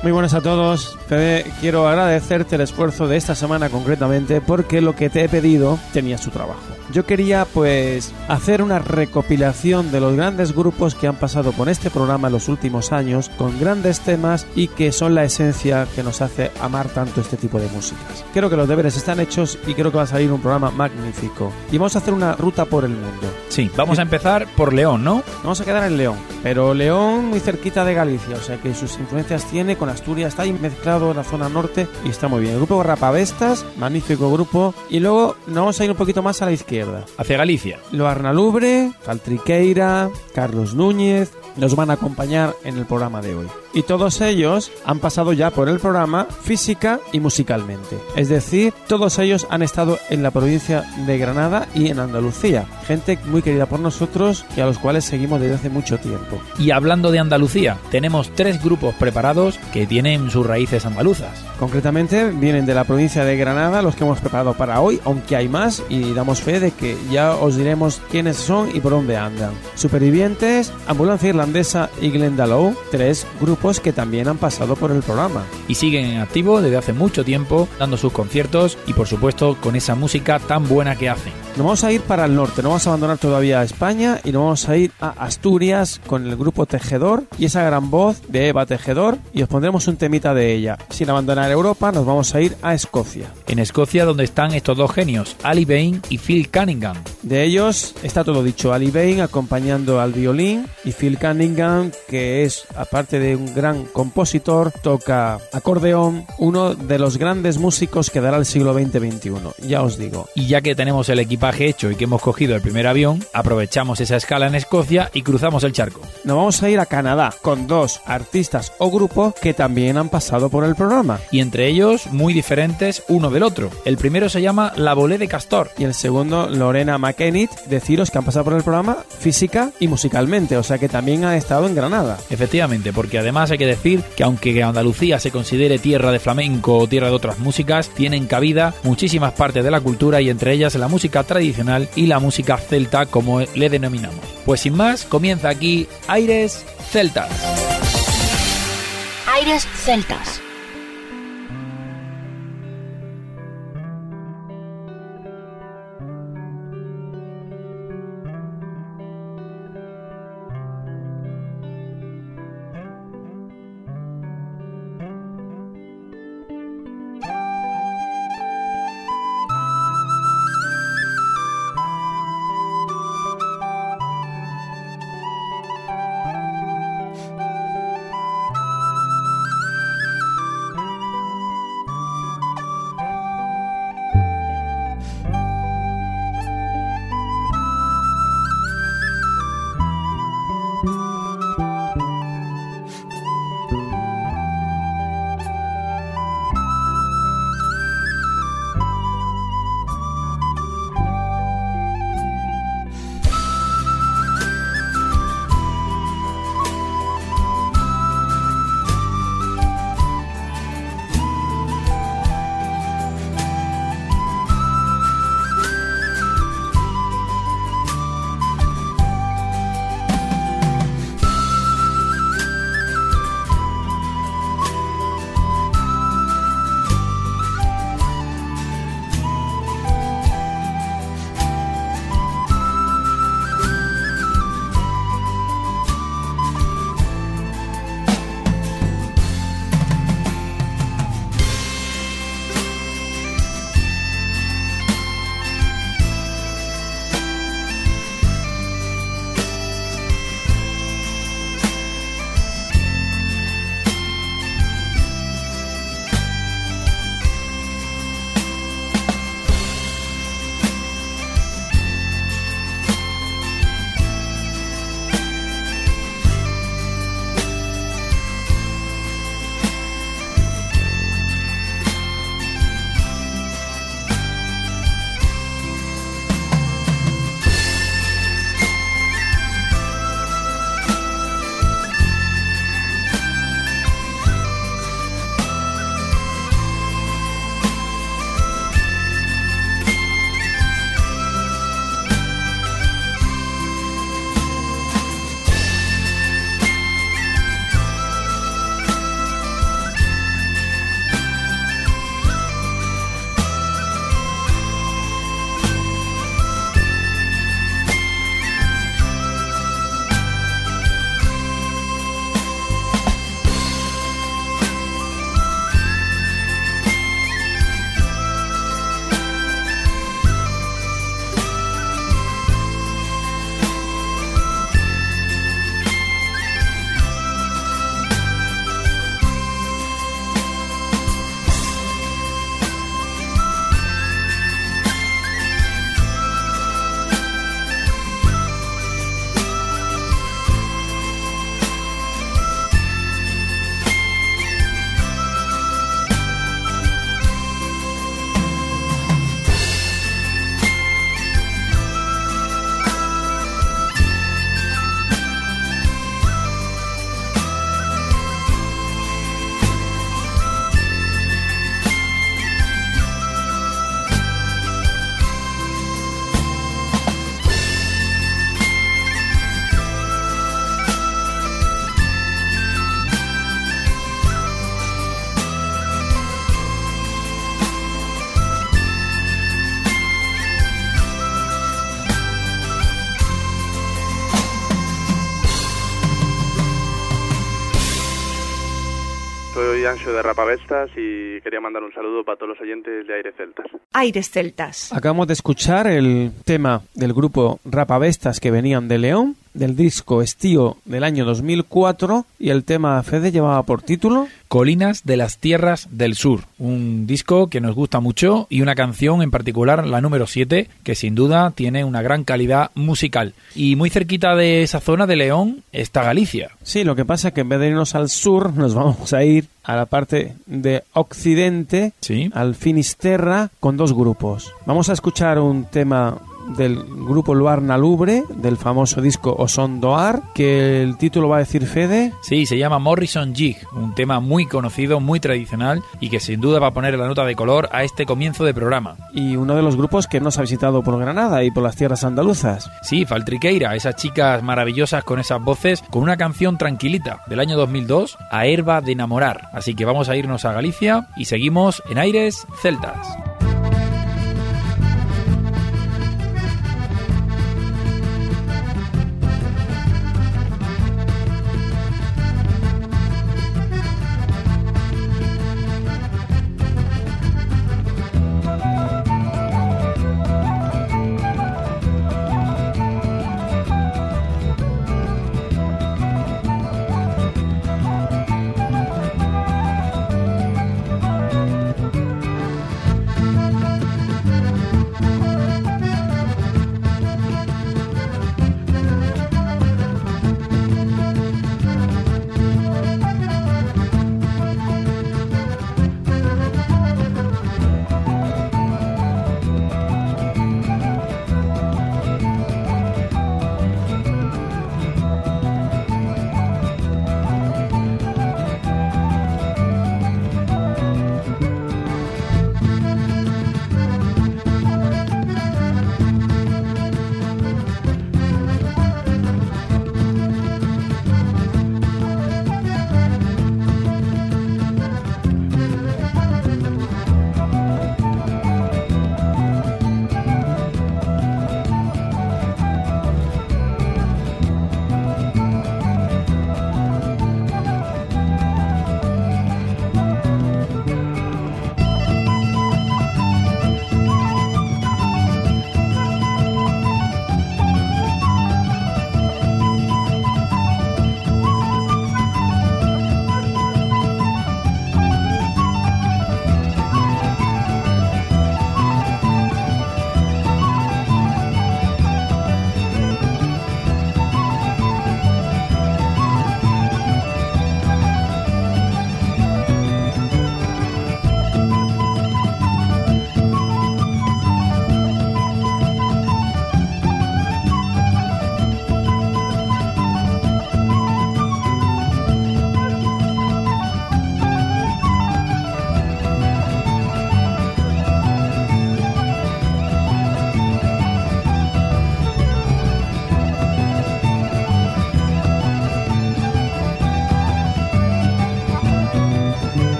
Muy buenas a todos. Fede, quiero agradecerte el esfuerzo de esta semana concretamente porque lo que te he pedido tenía su trabajo. Yo quería pues hacer una recopilación de los grandes grupos que han pasado por este programa en los últimos años con grandes temas y que son la esencia que nos hace amar tanto este tipo de músicas. Creo que los deberes están hechos y creo que va a salir un programa magnífico. Y vamos a hacer una ruta por el mundo. Sí, vamos a empezar por León, ¿no? Vamos a quedar en León, pero León muy cerquita de Galicia, o sea que sus influencias tiene con Asturias, está ahí mezclado en la zona norte y está muy bien. El grupo Rapavestas, magnífico grupo. Y luego nos vamos a ir un poquito más a la izquierda Hacia Galicia. Lo Arnalubre, Caltriqueira, Carlos Núñez nos van a acompañar en el programa de hoy. Y todos ellos han pasado ya por el programa física y musicalmente. Es decir, todos ellos han estado en la provincia de Granada y en Andalucía. Gente muy querida por nosotros y a los cuales seguimos desde hace mucho tiempo. Y hablando de Andalucía, tenemos tres grupos preparados que tienen sus raíces andaluzas. Concretamente vienen de la provincia de Granada los que hemos preparado para hoy, aunque hay más y damos fe de que ya os diremos quiénes son y por dónde andan. Supervivientes, Ambulancia Irlandesa y Glendalough, tres grupos que también han pasado por el programa. Y siguen en activo desde hace mucho tiempo, dando sus conciertos y por supuesto con esa música tan buena que hacen. Nos vamos a ir para el norte, no vamos a abandonar todavía España y nos vamos a ir a Asturias con el grupo Tejedor y esa gran voz de Eva Tejedor y os pondremos un temita de ella. Sin abandonar Europa nos vamos a ir a Escocia. En Escocia donde están estos dos genios, Ali Bain y Phil Cunningham. De ellos está todo dicho, Ali Bain acompañando al violín y Phil Cunningham que es aparte de un gran compositor toca acordeón, uno de los grandes músicos que dará el siglo XX-XXI, ya os digo. Y ya que tenemos el equipaje hecho y que hemos cogido el primer avión, aprovechamos esa escala en Escocia y cruzamos el charco. Nos vamos a ir a Canadá con dos artistas o grupos que también han pasado por el programa. Y entre ellos muy diferentes uno del otro. El primero se llama La Bolé de Castor. Y el segundo Lorena McKennitt, deciros que han pasado por el programa Física y musicalmente, o sea que también ha estado en Granada. Efectivamente, porque además hay que decir que aunque Andalucía se considere tierra de flamenco o tierra de otras músicas, tienen cabida muchísimas partes de la cultura y entre ellas la música tradicional y la música celta como le denominamos. Pues sin más, comienza aquí Aires Celtas. Aires Celtas. Ancho de Rapavestas y quería mandar un saludo para todos los oyentes de Aires Celtas. Aires Celtas. Acabamos de escuchar el tema del grupo Rapavestas que venían de León, del disco Estío del año 2004 y el tema Fede llevaba por título Colinas de las Tierras del Sur, un disco que nos gusta mucho y una canción en particular, la número 7, que sin duda tiene una gran calidad musical. Y muy cerquita de esa zona de León está Galicia. Sí, lo que pasa es que en vez de irnos al sur, nos vamos a ir a la parte de occidente, Sí. al Finisterra, con dos grupos. Vamos a escuchar un tema del grupo Luarna Lubre, del famoso disco Oson Doar, que el título va a decir Fede. Sí, se llama Morrison Jig, un tema muy conocido, muy tradicional y que sin duda va a poner la nota de color a este comienzo de programa. y uno de los grupos que nos ha visitado por Granada y por las tierras andaluzas. Sí, Faltriqueira, esas chicas maravillosas con esas voces, con una canción tranquilita del año 2002, A Herba de Enamorar. Así que vamos a irnos a Galicia y seguimos en Aires Celtas.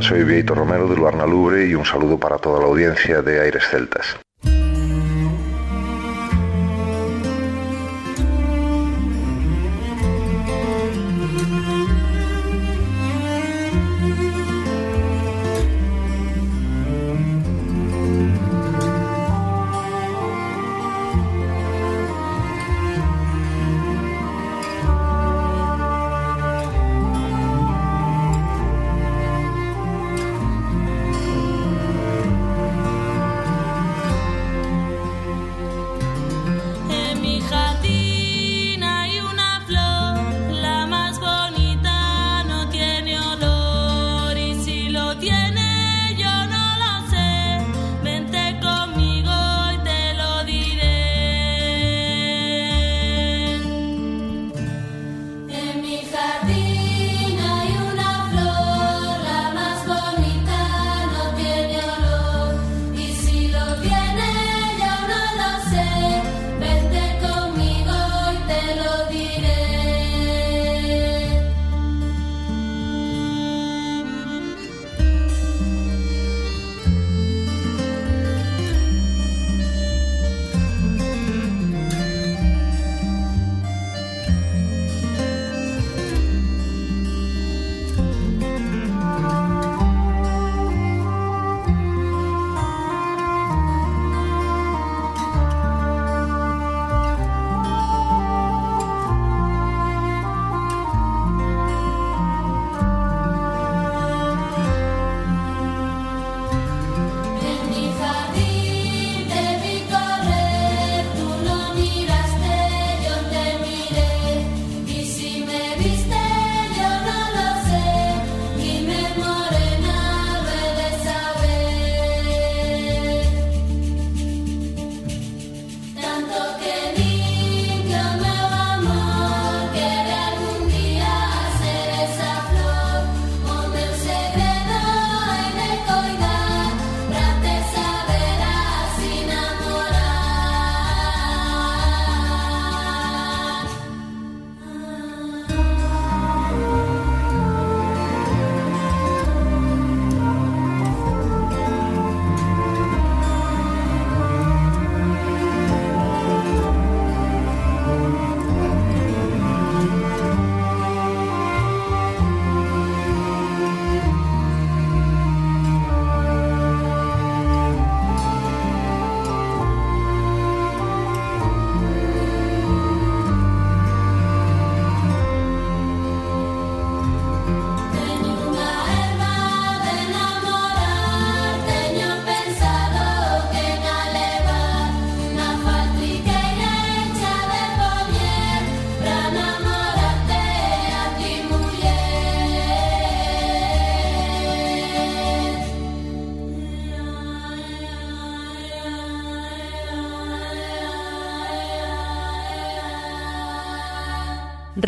Soy Vieito Romero de Luarna Lubre y un saludo para toda la audiencia de Aires Celtas.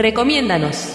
Recomiéndanos.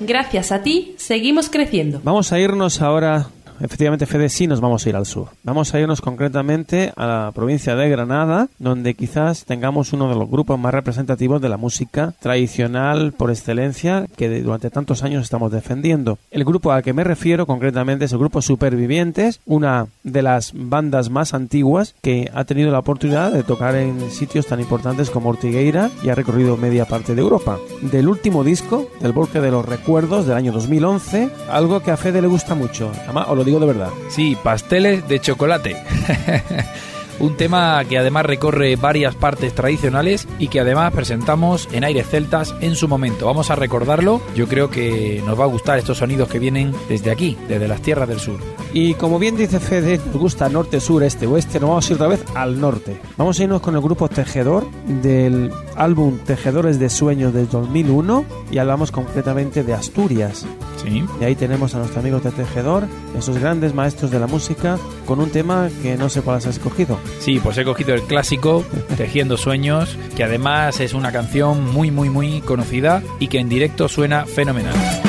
Gracias a ti, seguimos creciendo. Vamos a irnos ahora efectivamente, Fede, sí nos vamos a ir al sur. Vamos a irnos concretamente a la provincia de Granada, donde quizás tengamos uno de los grupos más representativos de la música tradicional por excelencia que durante tantos años estamos defendiendo. El grupo al que me refiero concretamente es el grupo Supervivientes, una de las bandas más antiguas que ha tenido la oportunidad de tocar en sitios tan importantes como Ortigueira y ha recorrido media parte de Europa. Del último disco, del Bosque de los Recuerdos del año 2011, algo que a Fede le gusta mucho, o lo digo de verdad. Sí, pasteles de chocolate. un tema que además recorre varias partes tradicionales y que además presentamos en Aires Celtas en su momento. Vamos a recordarlo, yo creo que nos va a gustar estos sonidos que vienen desde aquí, desde las tierras del sur. Y como bien dice Fede, nos gusta norte, sur, este, oeste, nos vamos a ir otra vez al norte. Vamos a irnos con el grupo Tejedor del álbum Tejedores de Sueños del 2001 y hablamos concretamente de Asturias. Sí. Y ahí tenemos a nuestros amigos de Tejedor, esos grandes maestros de la música, con un tema que no sé cuál has escogido. Sí, pues he cogido el clásico Tejiendo Sueños, que además es una canción muy, muy, muy conocida y que en directo suena fenomenal.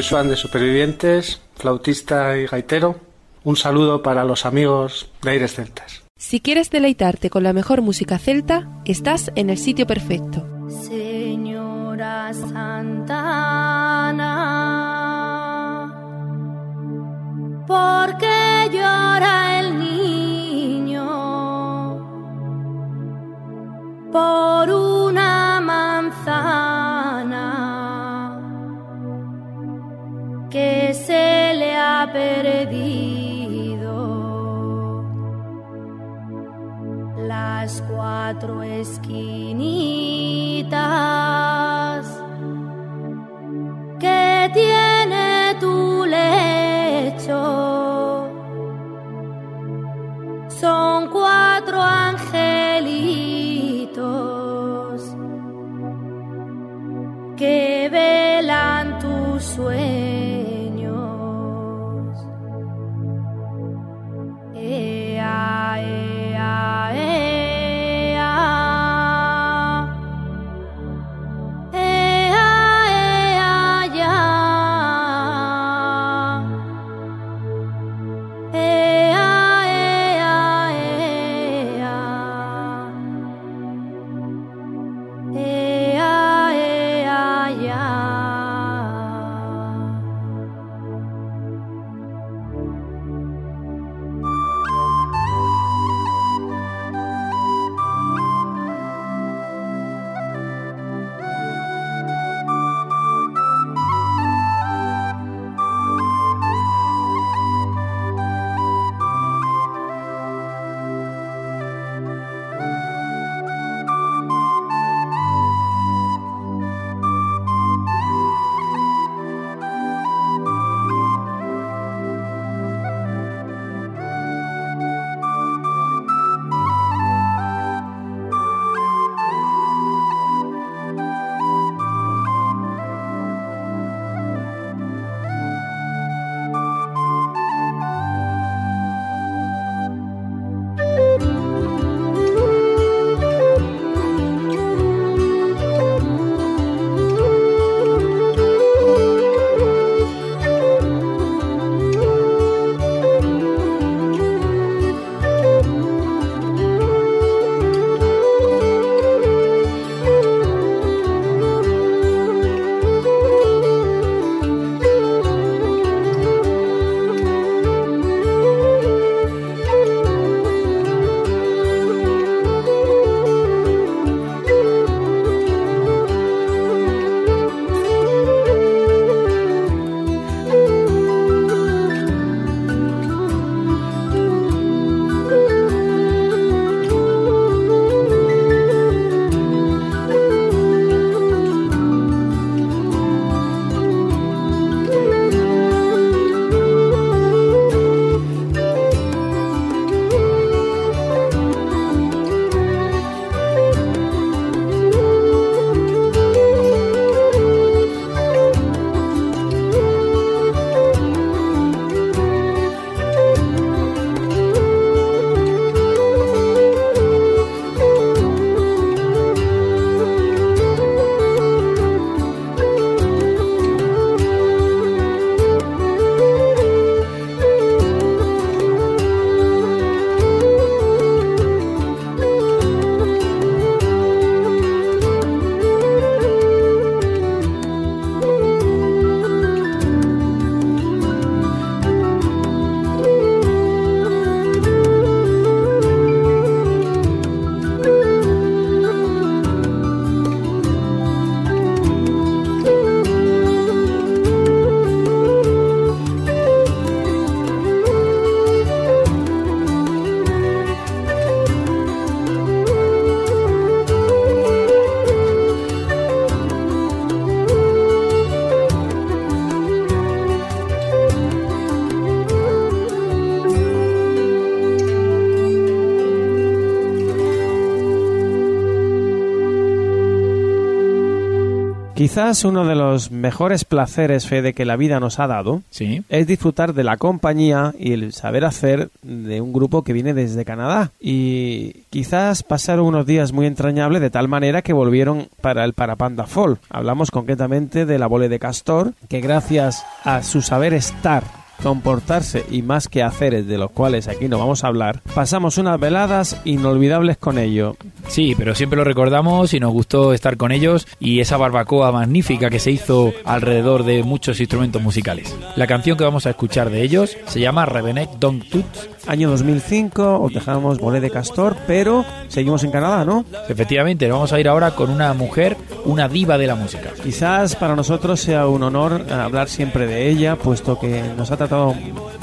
Soy Juan de Supervivientes, flautista y gaitero. Un saludo para los amigos de Aires Celtas. Si quieres deleitarte con la mejor música celta, estás en el sitio perfecto. Señora Santana, ¿por qué llora el niño? Por una perdido. Las cuatro esquinitas que tiene tu lecho son cuatro angelitos que velan tus sueños. Quizás uno de los mejores placeres, Fede, que la vida nos ha dado Sí. es disfrutar de la compañía y el saber hacer de un grupo que viene desde Canadá. Y quizás pasaron unos días muy entrañables de tal manera que volvieron para el Parapanda Fall. Hablamos concretamente de la Bole de Castor, que gracias a su saber estar comportarse y más que haceres de los cuales aquí no vamos a hablar, pasamos unas veladas inolvidables con ello. Sí, pero siempre lo recordamos y nos gustó estar con ellos y esa barbacoa magnífica que se hizo alrededor de muchos instrumentos musicales. La canción que vamos a escuchar de ellos se llama Revenet Dong Tuts Año 2005, os dejamos Bolé de Castor, pero seguimos en Canadá, ¿no? Efectivamente, vamos a ir ahora con una mujer, una diva de la música. Quizás para nosotros sea un honor eh, hablar siempre de ella, puesto que nos ha tratado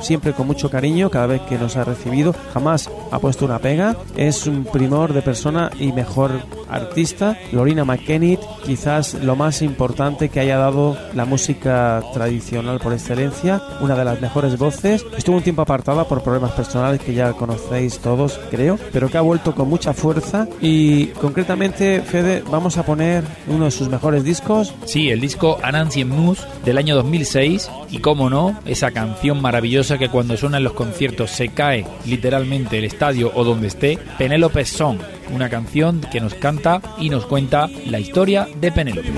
siempre con mucho cariño cada vez que nos ha recibido. Jamás ha puesto una pega. Es un primor de persona y mejor artista. Lorina McKennitt, quizás lo más importante que haya dado la música tradicional por excelencia. Una de las mejores voces. Estuvo un tiempo apartada por problemas personales que ya conocéis todos, creo, pero que ha vuelto con mucha fuerza. Y concretamente, Fede, vamos a poner uno de sus mejores discos. Sí, el disco Anansi Mus del año 2006 y cómo no, esa canción maravillosa que cuando suena en los conciertos se cae literalmente el estadio o donde esté, Penélope Song, una canción que nos canta y nos cuenta la historia de Penélope.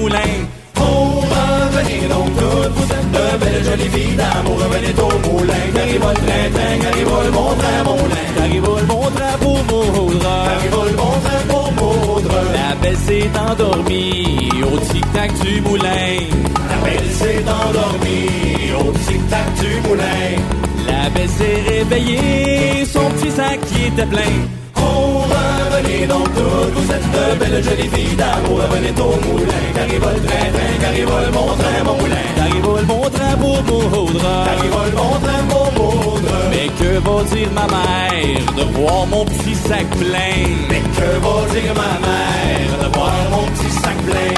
Revenez donc toutes, vous êtes de belles jolies filles d'amour. Revenez au moulin, qu'arrive le train-train Qu'arrive le bon train, mon lin Qu'arrive le bon train pour Maudre Qu'arrive le bon train pour Maudre La belle s'est endormie au tic-tac du moulin. La belle s'est endormie au tic-tac du moulin. La belle s'est réveillée, son petit sac qui était plein. Oh, revenez donc toutes, vous êtes de belles jolies filles d'amour. Revenez au moulin train. Car il vole mon train pour moudre. Mais que va dire ma mère de voir mon petit sac plein? Mais que va dire ma mère de voir mon petit sac plein?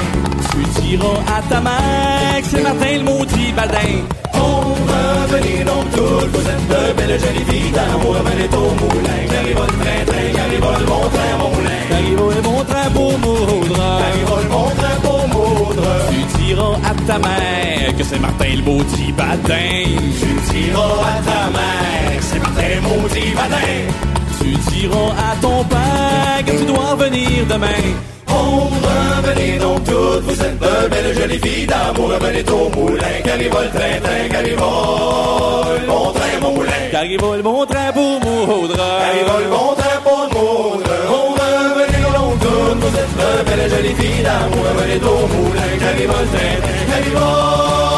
Tu diras à ta mère que c'est Martin le maudit badin. Oh, revenez donc toutes, vous êtes de belles jolies filles d'amour. Revenez au moulin, vole très très, car il vole mon train, mon moulin. Car il vole mon train pour moudre. Car il vole mon train Tu diras à ta mère que c'est Martin le maudit badin. Tu diras à ta mère que c'est Martin le maudit badin. Tu diras à ton père que tu dois venir demain. Oh, revenez donc toutes, vous êtes de belles jolies filles d'amour. Revenez au moulin, vole très très, car il vole mon train, mon moulin. Car il vole mon train pour moudre. Car il vole mon train la jolie fille d'amour, elle est au moulin, qu'elle y train.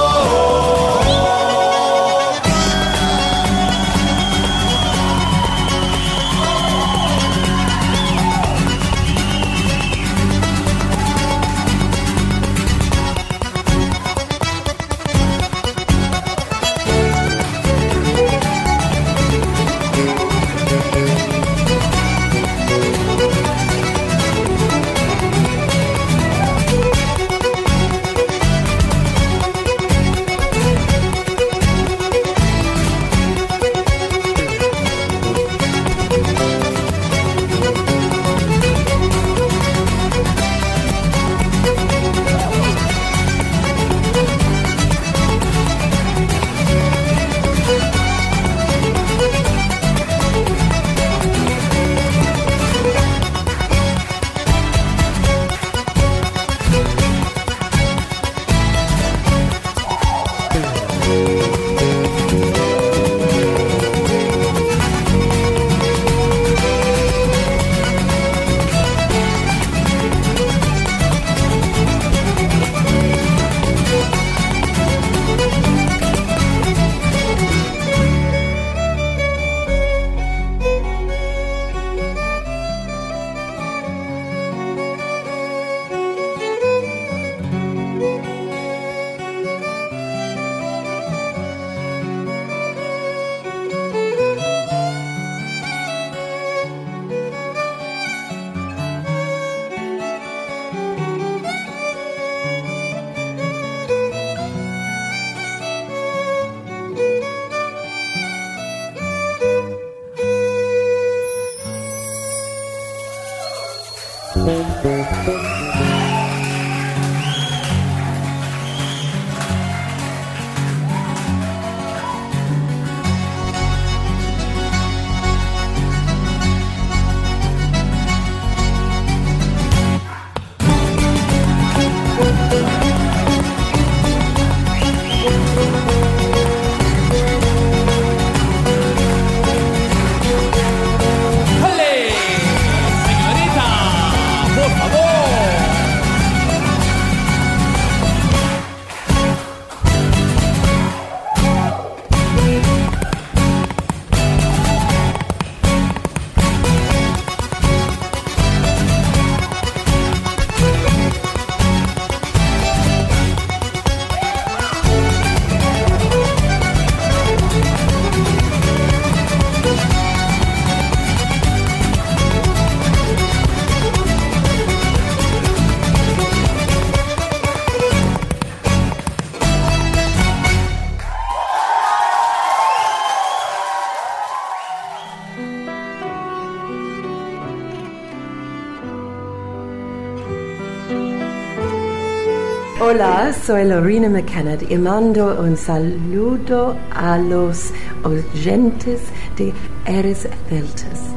Hola, soy Lorena McKenna y mando un saludo a los oyentes de Eres Celtas.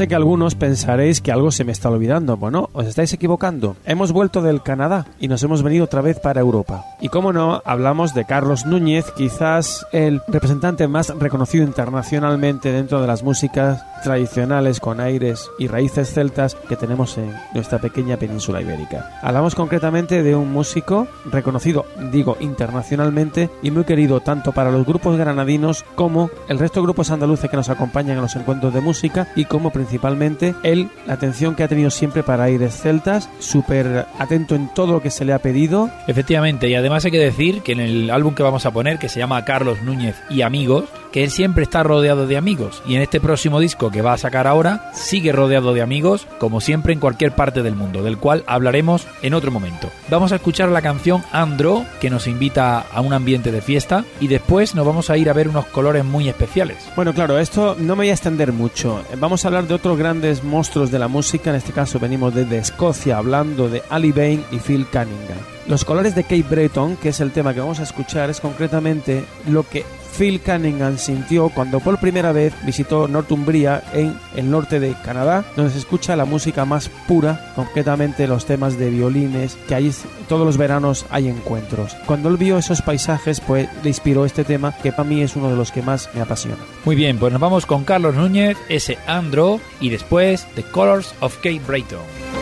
Sé que algunos pensaréis que algo se me está olvidando. Bueno, os estáis equivocando. Hemos vuelto del Canadá y nos hemos venido otra vez para Europa. Y como no, hablamos de Carlos Núñez, quizás el representante más reconocido internacionalmente dentro de las músicas tradicionales con aires y raíces celtas que tenemos en nuestra pequeña península ibérica. Hablamos concretamente de un músico reconocido, digo, internacionalmente y muy querido tanto para los grupos granadinos como el resto de grupos andaluces que nos acompañan en los encuentros de música y como principalmente él, la atención que ha tenido siempre para aires celtas, súper atento en todo lo que se le ha pedido. Efectivamente, y además hay que decir que en el álbum que vamos a poner, que se llama Carlos Núñez y Amigos, que él siempre está rodeado de amigos y en este próximo disco que va a sacar ahora sigue rodeado de amigos como siempre en cualquier parte del mundo, del cual hablaremos en otro momento. Vamos a escuchar la canción Andro que nos invita a un ambiente de fiesta y después nos vamos a ir a ver unos colores muy especiales. Bueno, claro, esto no me voy a extender mucho. Vamos a hablar de otros grandes monstruos de la música. En este caso venimos desde Escocia hablando de Ali Bain y Phil Cunningham. Los colores de Kate Breton, que es el tema que vamos a escuchar, es concretamente lo que Phil Cunningham sintió cuando por primera vez visitó Northumbria en el norte de Canadá, donde se escucha la música más pura, concretamente los temas de violines, que ahí todos los veranos hay encuentros. Cuando él vio esos paisajes, pues le inspiró este tema, que para mí es uno de los que más me apasiona. Muy bien, pues nos vamos con Carlos Núñez, ese Andro y después The Colors of Kate Breton.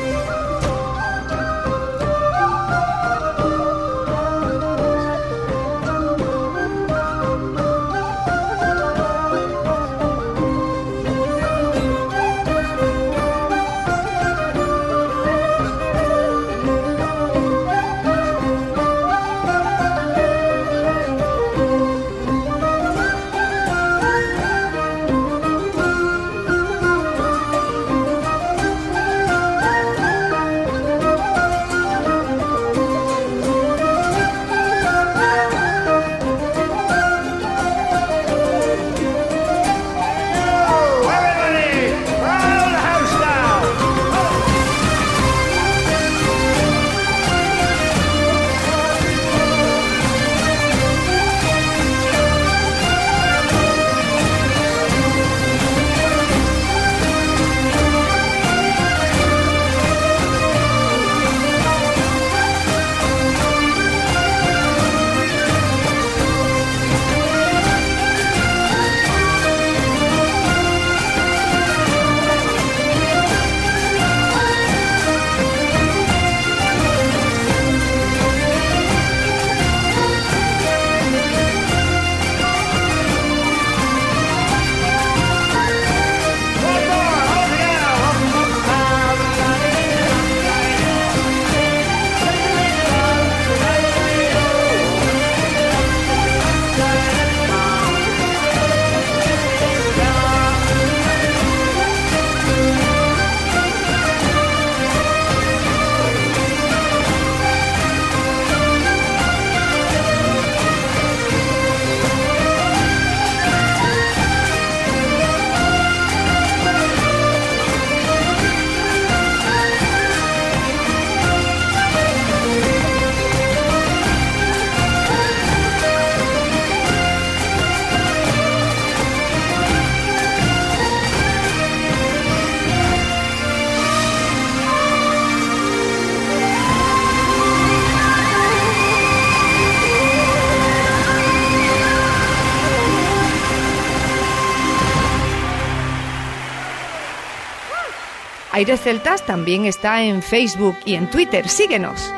Aires Celtas también está en Facebook y en Twitter. Síguenos.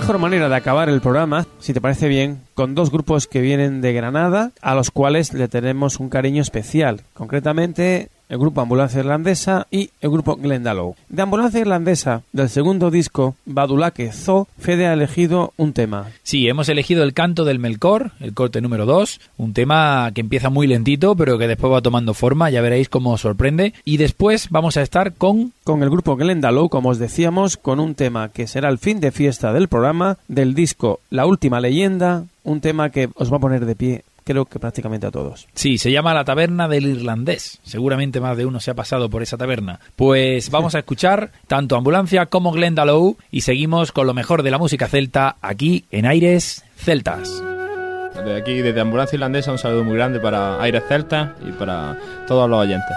Mejor manera de acabar el programa, si te parece bien, con dos grupos que vienen de Granada, a los cuales le tenemos un cariño especial. Concretamente, el grupo Ambulancia Irlandesa y el grupo Glendalough. De Ambulancia Irlandesa, del segundo disco, Badulaque Zo, Fede ha elegido un tema. Sí, hemos elegido el canto del Melkor, el corte número 2, un tema que empieza muy lentito, pero que después va tomando forma, ya veréis cómo os sorprende. Y después vamos a estar con... Con el grupo Glendalough, como os decíamos, con un tema que será el fin de fiesta del programa, del disco La Última Leyenda, un tema que os va a poner de pie creo que prácticamente a todos. Sí, se llama La Taberna del Irlandés. Seguramente más de uno se ha pasado por esa taberna. Pues vamos a escuchar tanto Ambulancia como Glendalough y seguimos con lo mejor de la música celta aquí en Aires Celtas. Desde aquí, desde Ambulancia Irlandesa, un saludo muy grande para Aires Celtas y para todos los oyentes.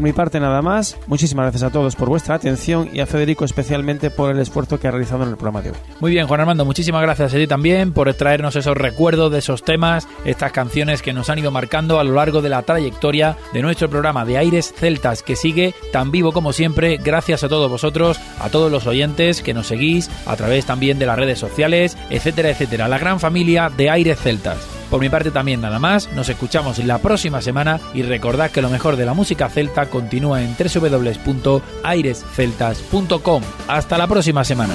Por mi parte nada más, muchísimas gracias a todos por vuestra atención y a Federico especialmente por el esfuerzo que ha realizado en el programa de hoy. Muy bien, Juan Armando, muchísimas gracias a ti también por traernos esos recuerdos de esos temas, estas canciones que nos han ido marcando a lo largo de la trayectoria de nuestro programa de Aires Celtas, que sigue tan vivo como siempre, gracias a todos vosotros, a todos los oyentes que nos seguís a través también de las redes sociales, etcétera, etcétera. La gran familia de Aires Celtas. Por mi parte también nada más, nos escuchamos la próxima semana y recordad que lo mejor de la música celta continúa en www.airesceltas.com. Hasta la próxima semana.